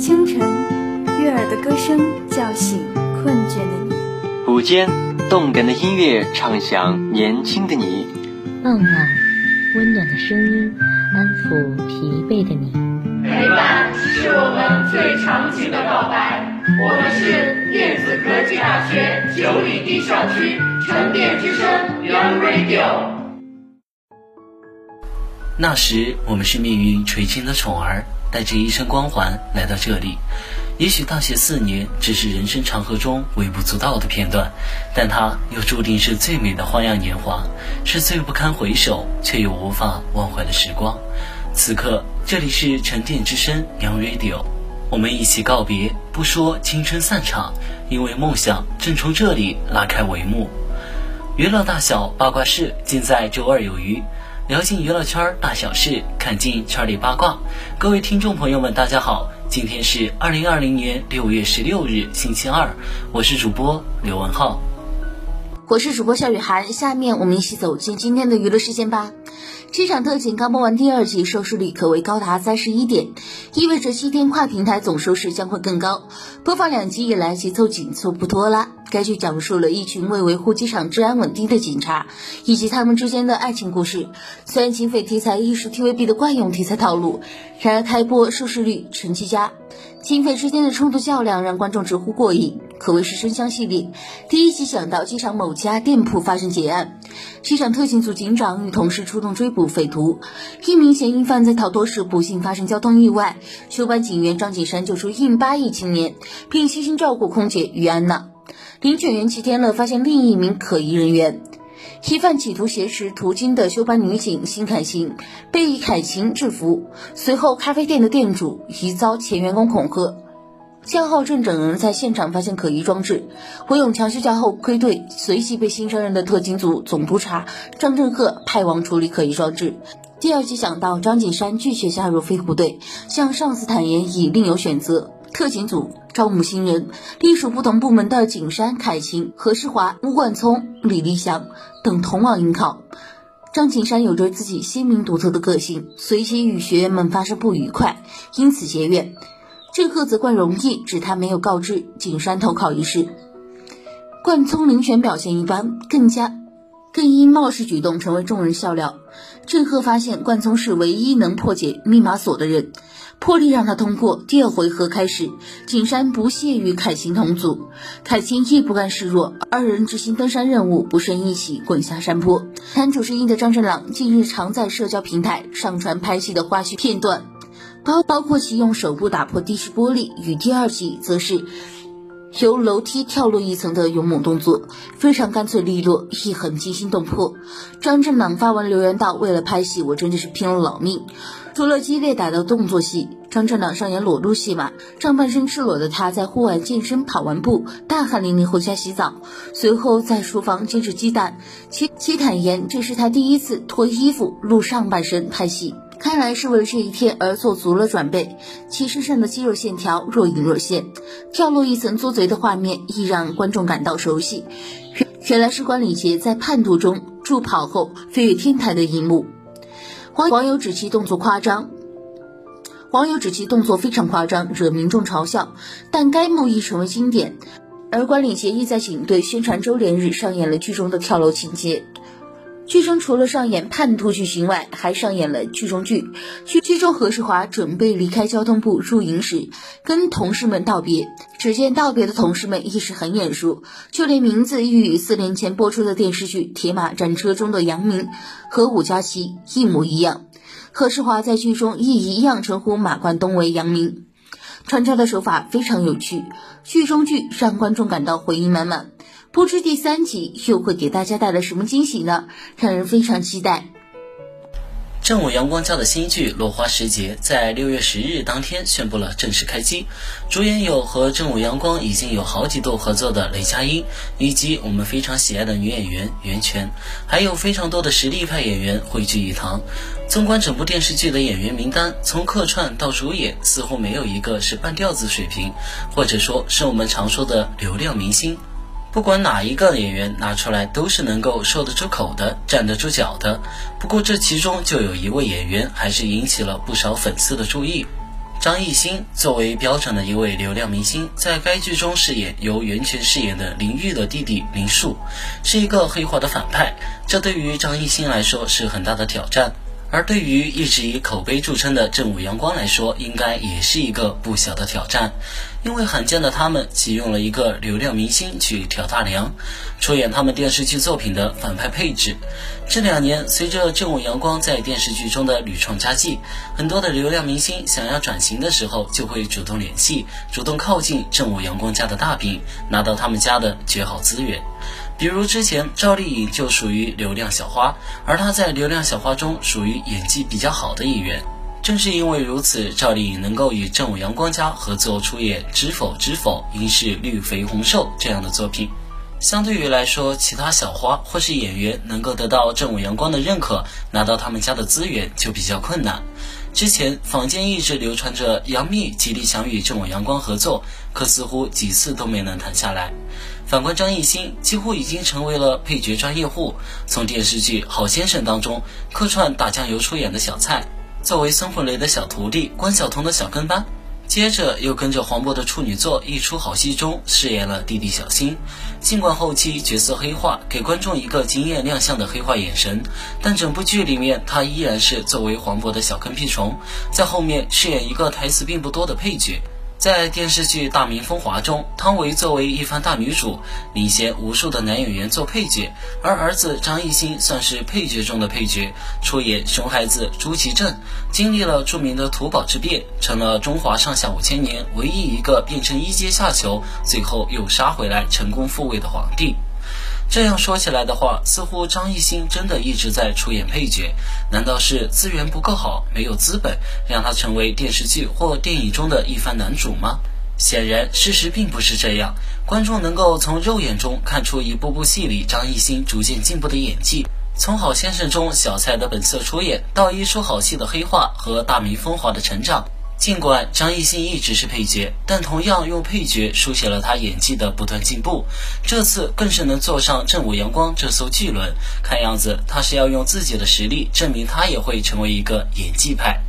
清晨，悦耳的歌声叫醒困倦的你；午间，动感的音乐唱响年轻的你；傍晚，温暖的声音安抚疲惫的你。陪伴是我们最长情的告白。我们是电子科技大学九里堤校区沉淀之声 Young Radio。那时，我们是命运垂青的宠儿。带着一身光环来到这里，也许大学四年只是人生长河中微不足道的片段，但它又注定是最美的花样年华，是最不堪回首却又无法忘怀的时光。此刻，这里是沉淀之声 Young Radio，我们一起告别，不说青春散场，因为梦想正从这里拉开帷幕。娱乐大小八卦事，尽在周二有余。聊尽娱乐圈大小事，看尽圈里八卦。各位听众朋友们，大家好，今天是二零二零年六月十六日，星期二，我是主播刘文浩，我是主播夏雨涵。下面我们一起走进今天的娱乐事件吧。机场特警刚播完第二季，收视率可谓高达三十一点，意味着七天跨平台总收视将会更高。播放两集以来，节奏紧凑不拖拉。该剧讲述了一群为维护机场治安稳定的警察以及他们之间的爱情故事。虽然警匪题材亦是 TVB 的惯用题材套路，然而开播收视率成绩佳。警匪之间的冲突较量让观众直呼过瘾，可谓是生香系列。第一集讲到机场某家店铺发生劫案，机场特警组警长与同事出动追捕匪徒，一名嫌疑犯在逃脱时不幸发生交通意外，休班警员张景山救出印巴裔青年，并悉心照顾空姐于安娜。领犬员齐天乐发现另一名可疑人员。疑犯企图挟持途经的休班女警辛凯晴，被以凯晴制服。随后，咖啡店的店主疑遭前员工恐吓，向浩正等人在现场发现可疑装置。胡永强休假后归队，随即被新上任的特勤组总督察张振赫派往处理可疑装置。第二集讲到张景山拒绝加入飞虎队，向上司坦言已另有选择。特警组招募新人，隶属不同部门的景山、凯晴、何世华、吴冠聪、李立祥等同往应考。张景山有着自己鲜明独特的个性，随即与学员们发生不愉快，因此结怨。郑赫责怪容易，指他没有告知景山投考一事。冠聪遴选表现一般，更加更因冒失举动成为众人笑料。郑赫发现冠聪是唯一能破解密码锁的人。破例让他通过。第二回合开始，景山不屑与凯晴同组，凯晴亦不甘示弱，二人执行登山任务，不慎一起滚下山坡。男主声音的张振朗近日常在社交平台上传拍戏的花絮片段，包包括其用手部打破地势玻璃，与第二集则是由楼梯跳落一层的勇猛动作，非常干脆利落，一痕惊心动魄。张振朗发文留言道：“为了拍戏，我真的是拼了老命。”除了激烈打斗动作戏，张震朗上演裸露戏码，上半身赤裸的他在户外健身跑完步，大汗淋漓回家洗澡，随后在厨房煎制鸡蛋。其其坦言这是他第一次脱衣服露上半身拍戏，看来是为了这一天而做足了准备。其身上的肌肉线条若隐若现，跳落一层作贼的画面亦让观众感到熟悉，原来是关礼杰在叛徒中助跑后飞越天台的一幕。网友指其动作夸张，网友指其动作非常夸张，惹民众嘲笑。但该幕亦成为经典。而关礼杰亦在警队宣传周年日上演了剧中的跳楼情节。剧中除了上演叛徒剧情外，还上演了剧中剧。剧中何世华准备离开交通部入营时，跟同事们道别。只见道别的同事们亦是很眼熟，就连名字亦与四年前播出的电视剧《铁马战车》中的杨明和武佳琪一模一样。何世华在剧中亦一样称呼马冠东为杨明，穿插的手法非常有趣。剧中剧让观众感到回忆满满。不知第三集又会给大家带来什么惊喜呢？让人非常期待。正午阳光家的新剧《落花时节》在六月十日当天宣布了正式开机，主演有和正午阳光已经有好几度合作的雷佳音，以及我们非常喜爱的女演员袁泉，还有非常多的实力派演员汇聚一堂。纵观整部电视剧的演员名单，从客串到主演，似乎没有一个是半吊子水平，或者说是我们常说的流量明星。不管哪一个演员拿出来，都是能够说得出口的、站得住脚的。不过这其中就有一位演员，还是引起了不少粉丝的注意。张艺兴作为标准的一位流量明星，在该剧中饰演由袁泉饰演的林玉的弟弟林树，是一个黑化的反派。这对于张艺兴来说是很大的挑战。而对于一直以口碑著称的正午阳光来说，应该也是一个不小的挑战，因为罕见的他们启用了一个流量明星去挑大梁，出演他们电视剧作品的反派配置。这两年，随着正午阳光在电视剧中的屡创佳绩，很多的流量明星想要转型的时候，就会主动联系、主动靠近正午阳光家的大饼，拿到他们家的绝好资源。比如之前赵丽颖就属于流量小花，而她在流量小花中属于演技比较好的一员。正是因为如此，赵丽颖能够与正午阳光家合作出演《知否知否，应是绿肥红瘦》这样的作品。相对于来说，其他小花或是演员能够得到正午阳光的认可，拿到他们家的资源就比较困难。之前坊间一直流传着杨幂极力想与正午阳光合作，可似乎几次都没能谈下来。反观张艺兴，几乎已经成为了配角专业户，从电视剧《好先生》当中客串打酱油出演的小蔡，作为孙红雷的小徒弟关晓彤的小跟班，接着又跟着黄渤的处女作《一出好戏》中饰演了弟弟小新。尽管后期角色黑化，给观众一个惊艳亮相的黑化眼神，但整部剧里面他依然是作为黄渤的小跟屁虫，在后面饰演一个台词并不多的配角。在电视剧《大明风华》中，汤唯作为一番大女主，领衔无数的男演员做配角，而儿子张艺兴算是配角中的配角，出演熊孩子朱祁镇，经历了著名的土堡之变，成了中华上下五千年唯一一个变成一阶下囚，最后又杀回来成功复位的皇帝。这样说起来的话，似乎张艺兴真的一直在出演配角。难道是资源不够好，没有资本让他成为电视剧或电影中的一番男主吗？显然，事实并不是这样。观众能够从肉眼中看出一部部戏里张艺兴逐渐进步的演技，从《好先生》中小蔡的本色出演，到一出好戏的黑化和大明风华的成长。尽管张艺兴一直是配角，但同样用配角书写了他演技的不断进步。这次更是能坐上正午阳光这艘巨轮，看样子他是要用自己的实力证明他也会成为一个演技派。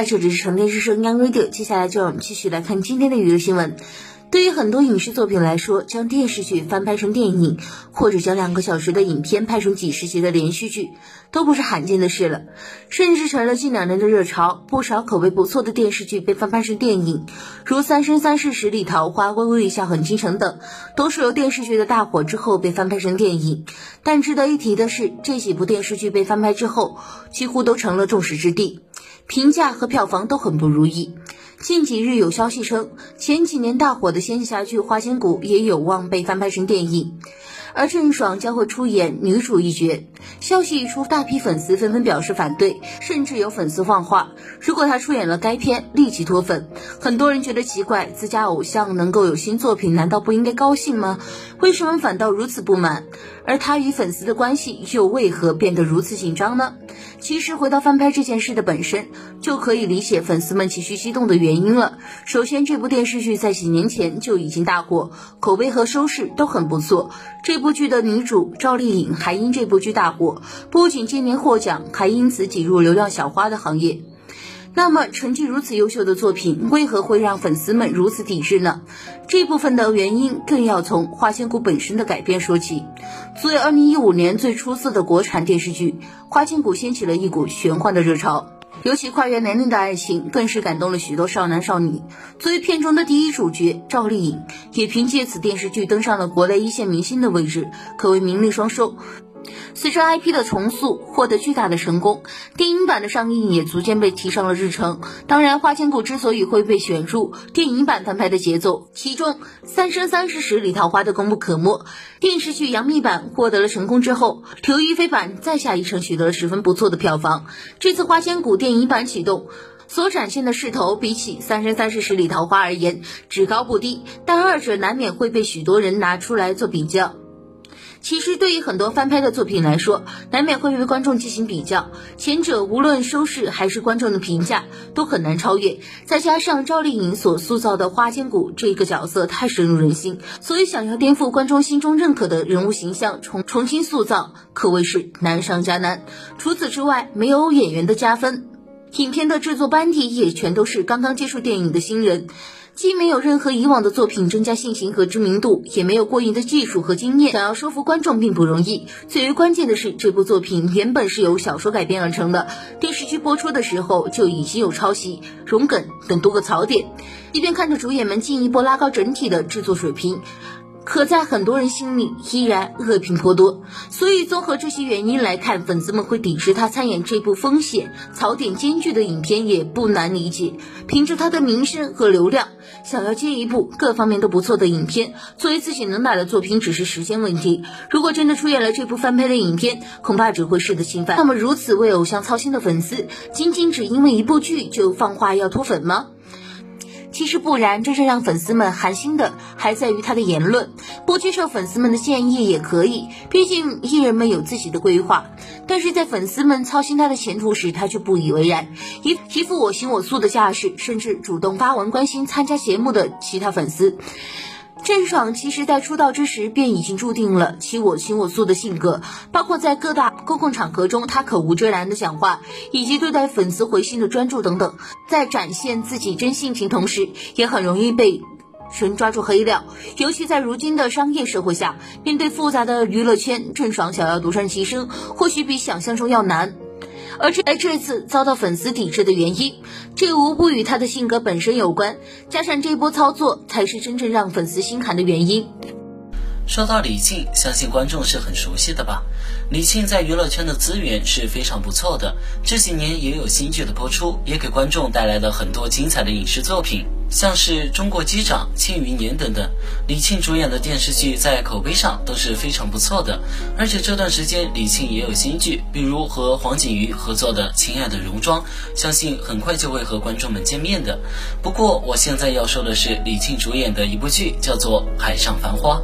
来，这里是成电之声 Young Radio，接下来就让我们继续来看今天的娱乐新闻。对于很多影视作品来说，将电视剧翻拍成电影，或者将两个小时的影片拍成几十集的连续剧，都不是罕见的事了，甚至成了近两年的热潮。不少口碑不错的电视剧被翻拍成电影，如《三生三世十里桃花》《微微一笑很倾城》等，都是由电视剧的大火之后被翻拍成电影。但值得一提的是，这几部电视剧被翻拍之后，几乎都成了众矢之的，评价和票房都很不如意。近几日有消息称，前几年大火的仙侠剧《花千骨》也有望被翻拍成电影，而郑爽将会出演女主一角。消息一出，大批粉丝纷纷表示反对，甚至有粉丝放话：如果她出演了该片，立即脱粉。很多人觉得奇怪，自家偶像能够有新作品，难道不应该高兴吗？为什么反倒如此不满？而他与粉丝的关系又为何变得如此紧张呢？其实回到翻拍这件事的本身，就可以理解粉丝们情绪激动的原因了。首先，这部电视剧在几年前就已经大火，口碑和收视都很不错。这部剧的女主赵丽颖还因这部剧大火，不仅今年获奖，还因此挤入流量小花的行业。那么，成绩如此优秀的作品，为何会让粉丝们如此抵制呢？这部分的原因更要从《花千骨》本身的改编说起。作为2015年最出色的国产电视剧，《花千骨》掀起了一股玄幻的热潮，尤其跨越年龄的爱情，更是感动了许多少男少女。作为片中的第一主角，赵丽颖也凭借此电视剧登上了国内一线明星的位置，可谓名利双收。随着 IP 的重塑获得巨大的成功，电影版的上映也逐渐被提上了日程。当然，《花千骨》之所以会被选入电影版翻拍的节奏，其中《三生三世十里桃花》的功不可没。电视剧杨幂版获得了成功之后，刘亦菲版再下一城取得了十分不错的票房。这次《花千骨》电影版启动所展现的势头，比起《三生三世十里桃花》而言，只高不低，但二者难免会被许多人拿出来做比较。其实，对于很多翻拍的作品来说，难免会被观众进行比较。前者无论收视还是观众的评价都很难超越。再加上赵丽颖所塑造的花千骨这个角色太深入人心，所以想要颠覆观众心中认可的人物形象，重重新塑造，可谓是难上加难。除此之外，没有演员的加分，影片的制作班底也全都是刚刚接触电影的新人。既没有任何以往的作品增加信心和知名度，也没有过硬的技术和经验，想要说服观众并不容易。最为关键的是，这部作品原本是由小说改编而成的，电视剧播出的时候就已经有抄袭、融梗等多个槽点。一边看着主演们进一步拉高整体的制作水平。可在很多人心里依然恶评颇多，所以综合这些原因来看，粉丝们会抵制他参演这部风险槽点兼具的影片也不难理解。凭着他的名声和流量，想要接一部各方面都不错的影片，作为自己能打的作品只是时间问题。如果真的出演了这部翻拍的影片，恐怕只会适得其反。那么如此为偶像操心的粉丝，仅仅只因为一部剧就放话要脱粉吗？其实不然，真正让粉丝们寒心的还在于他的言论。不接受粉丝们的建议也可以，毕竟艺人们有自己的规划。但是在粉丝们操心他的前途时，他却不以为然，一一副我行我素的架势，甚至主动发文关心参加节目的其他粉丝。郑爽其实，在出道之时便已经注定了其我行我素的性格，包括在各大公共场合中，她可无遮拦的讲话，以及对待粉丝回信的专注等等，在展现自己真性情同时，也很容易被人抓住黑料。尤其在如今的商业社会下，面对复杂的娱乐圈，郑爽想要独善其身，或许比想象中要难。而这这次遭到粉丝抵制的原因，这无不与他的性格本身有关，加上这波操作，才是真正让粉丝心寒的原因。说到李沁，相信观众是很熟悉的吧？李沁在娱乐圈的资源是非常不错的，这几年也有新剧的播出，也给观众带来了很多精彩的影视作品。像是中国机长、庆余年等等，李沁主演的电视剧在口碑上都是非常不错的。而且这段时间李沁也有新剧，比如和黄景瑜合作的《亲爱的戎装》，相信很快就会和观众们见面的。不过我现在要说的是李沁主演的一部剧，叫做《海上繁花》。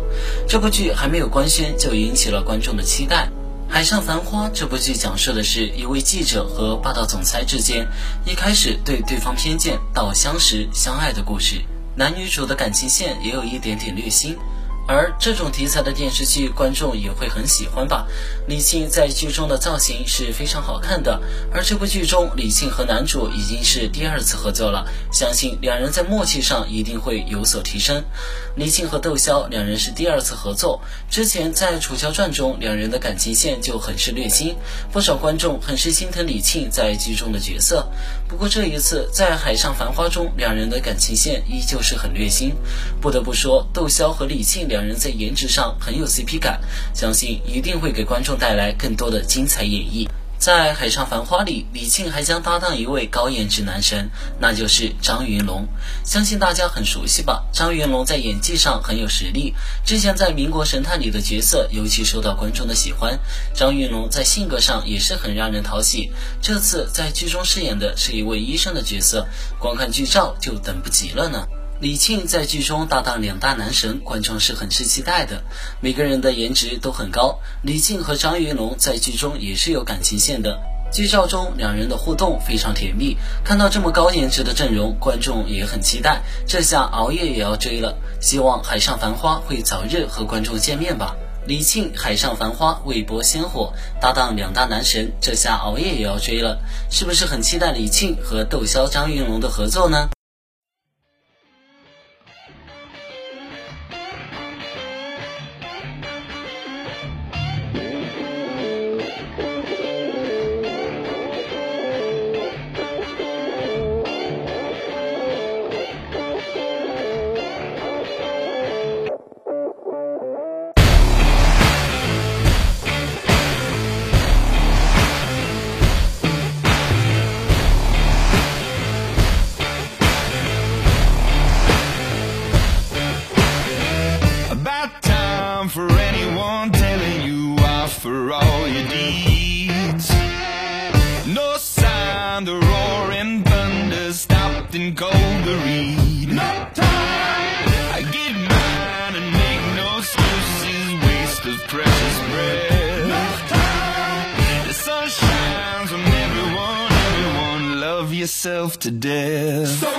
这部剧还没有官宣就引起了观众的期待。《海上繁花》这部剧讲述的是一位记者和霸道总裁之间一开始对对方偏见到相识相爱的故事，男女主的感情线也有一点点虐心。而这种题材的电视剧，观众也会很喜欢吧？李沁在剧中的造型是非常好看的，而这部剧中李沁和男主已经是第二次合作了，相信两人在默契上一定会有所提升。李沁和窦骁两人是第二次合作，之前在《楚乔传》中两人的感情线就很是虐心，不少观众很是心疼李沁在剧中的角色。不过这一次在《海上繁花》中，两人的感情线依旧是很虐心。不得不说，窦骁和李沁两两人在颜值上很有 CP 感，相信一定会给观众带来更多的精彩演绎。在《海上繁花》里，李沁还将搭档一位高颜值男神，那就是张云龙。相信大家很熟悉吧？张云龙在演技上很有实力，之前在《民国神探》里的角色尤其受到观众的喜欢。张云龙在性格上也是很让人讨喜，这次在剧中饰演的是一位医生的角色，光看剧照就等不及了呢。李沁在剧中搭档两大男神，观众是很是期待的。每个人的颜值都很高，李沁和张云龙在剧中也是有感情线的。剧照中两人的互动非常甜蜜，看到这么高颜值的阵容，观众也很期待。这下熬夜也要追了，希望《海上繁花》会早日和观众见面吧。李沁《海上繁花》未播先火，搭档两大男神，这下熬夜也要追了，是不是很期待李沁和窦骁、张云龙的合作呢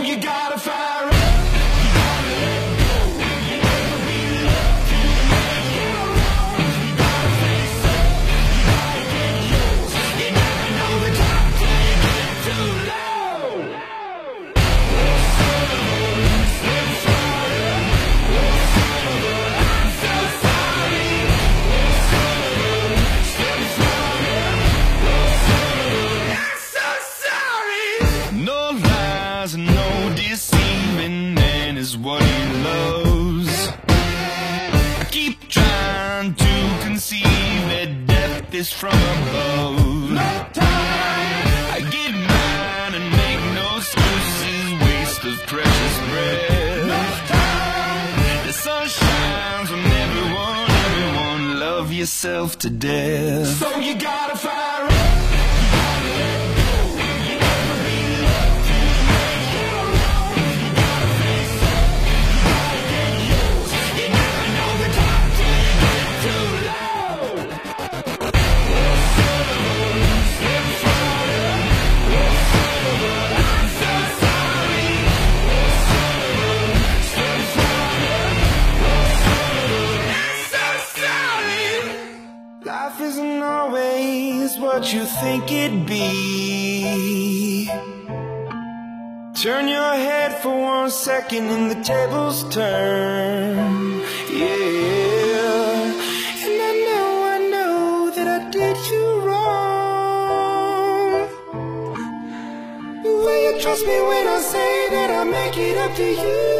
you got. Is from above. No I get mine and make no excuses, waste of precious breath. No the sun shines on everyone, everyone, love yourself to death. So you gotta fire you think it'd be. Turn your head for one second and the tables turn. Yeah. And I know, I know that I did you wrong. Will you trust me when I say that I'll make it up to you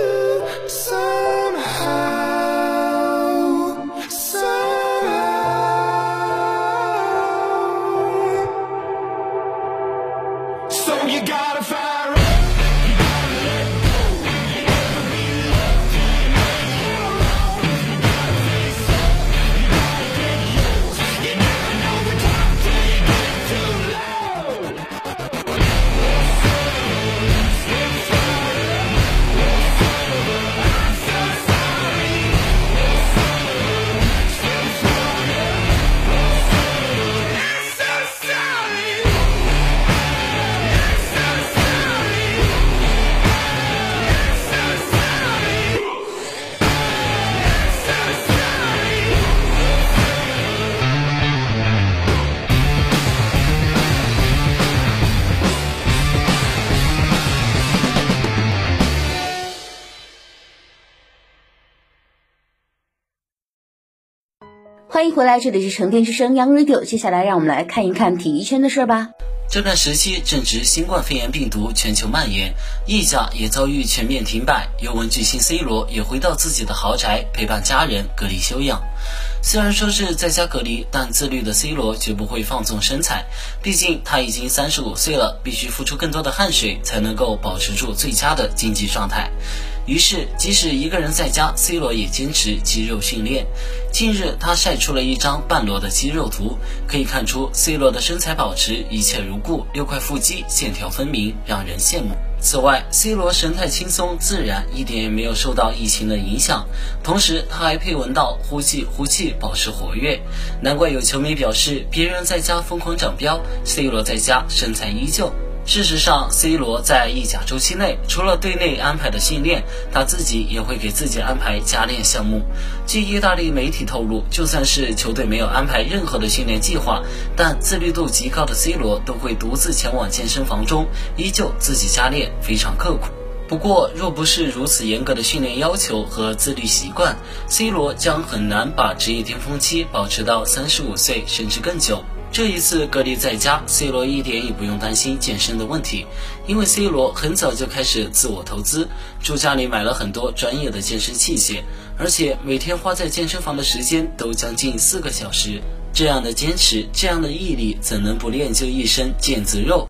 欢迎回来，这里是沉淀之声 Young Radio。接下来让我们来看一看体育圈的事儿吧。这段时期正值新冠肺炎病毒全球蔓延，意甲也遭遇全面停摆，尤文巨星 C 罗也回到自己的豪宅陪伴家人隔离休养。虽然说是在家隔离，但自律的 C 罗绝不会放纵身材，毕竟他已经三十五岁了，必须付出更多的汗水才能够保持住最佳的竞技状态。于是，即使一个人在家，C 罗也坚持肌肉训练。近日，他晒出了一张半裸的肌肉图，可以看出 C 罗的身材保持一切如故，六块腹肌线条分明，让人羡慕。此外，C 罗神态轻松自然，一点也没有受到疫情的影响。同时，他还配文道：“呼气，呼气，保持活跃。”难怪有球迷表示，别人在家疯狂长膘，C 罗在家身材依旧。事实上，C 罗在意甲周期内，除了队内安排的训练，他自己也会给自己安排加练项目。据意大利媒体透露，就算是球队没有安排任何的训练计划，但自律度极高的 C 罗都会独自前往健身房中，依旧自己加练，非常刻苦。不过，若不是如此严格的训练要求和自律习惯，C 罗将很难把职业巅峰期保持到三十五岁甚至更久。这一次隔离在家，C 罗一点也不用担心健身的问题，因为 C 罗很早就开始自我投资，住家里买了很多专业的健身器械，而且每天花在健身房的时间都将近四个小时。这样的坚持，这样的毅力，怎能不练就一身腱子肉？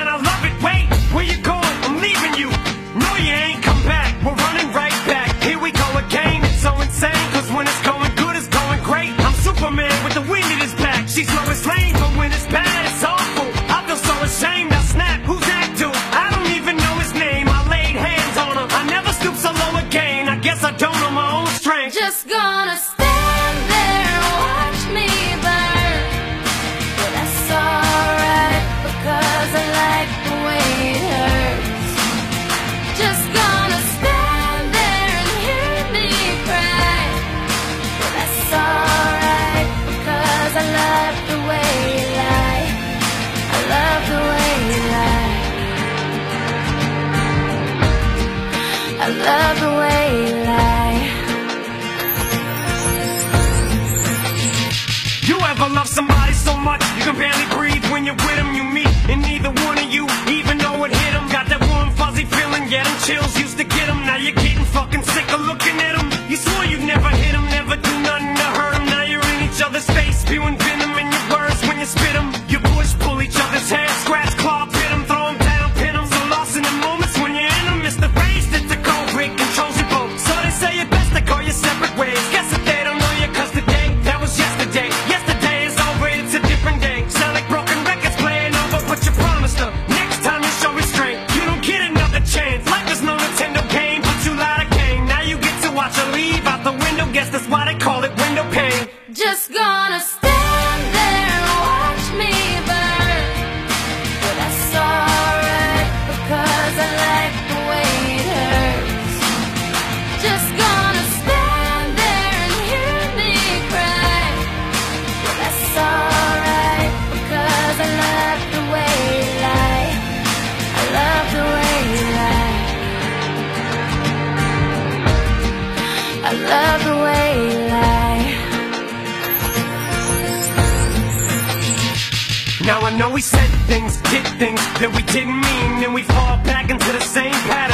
and neither one of you even though it hit them. Got that warm, fuzzy feeling, yeah, them chills used to get them. Now I know we said things, did things that we didn't mean, and we fall back into the same patterns,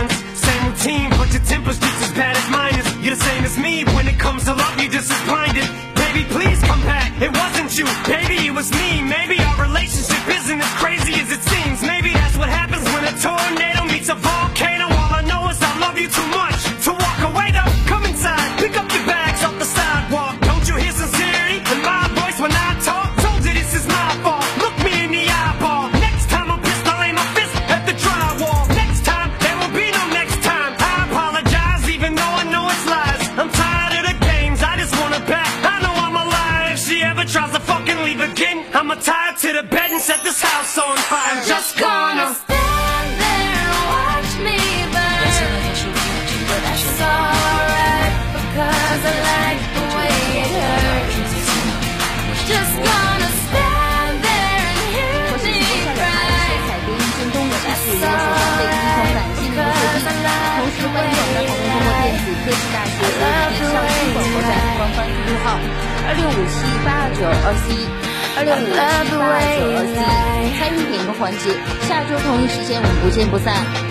blinded. Baby, please come back. It wasn't you, baby, it was me. Maybe our relationship isn't as crazy as it seems. Maybe that's what happens when a tornado 六五七八九二 C。参与点歌环节，下周同一时间我们不见不散。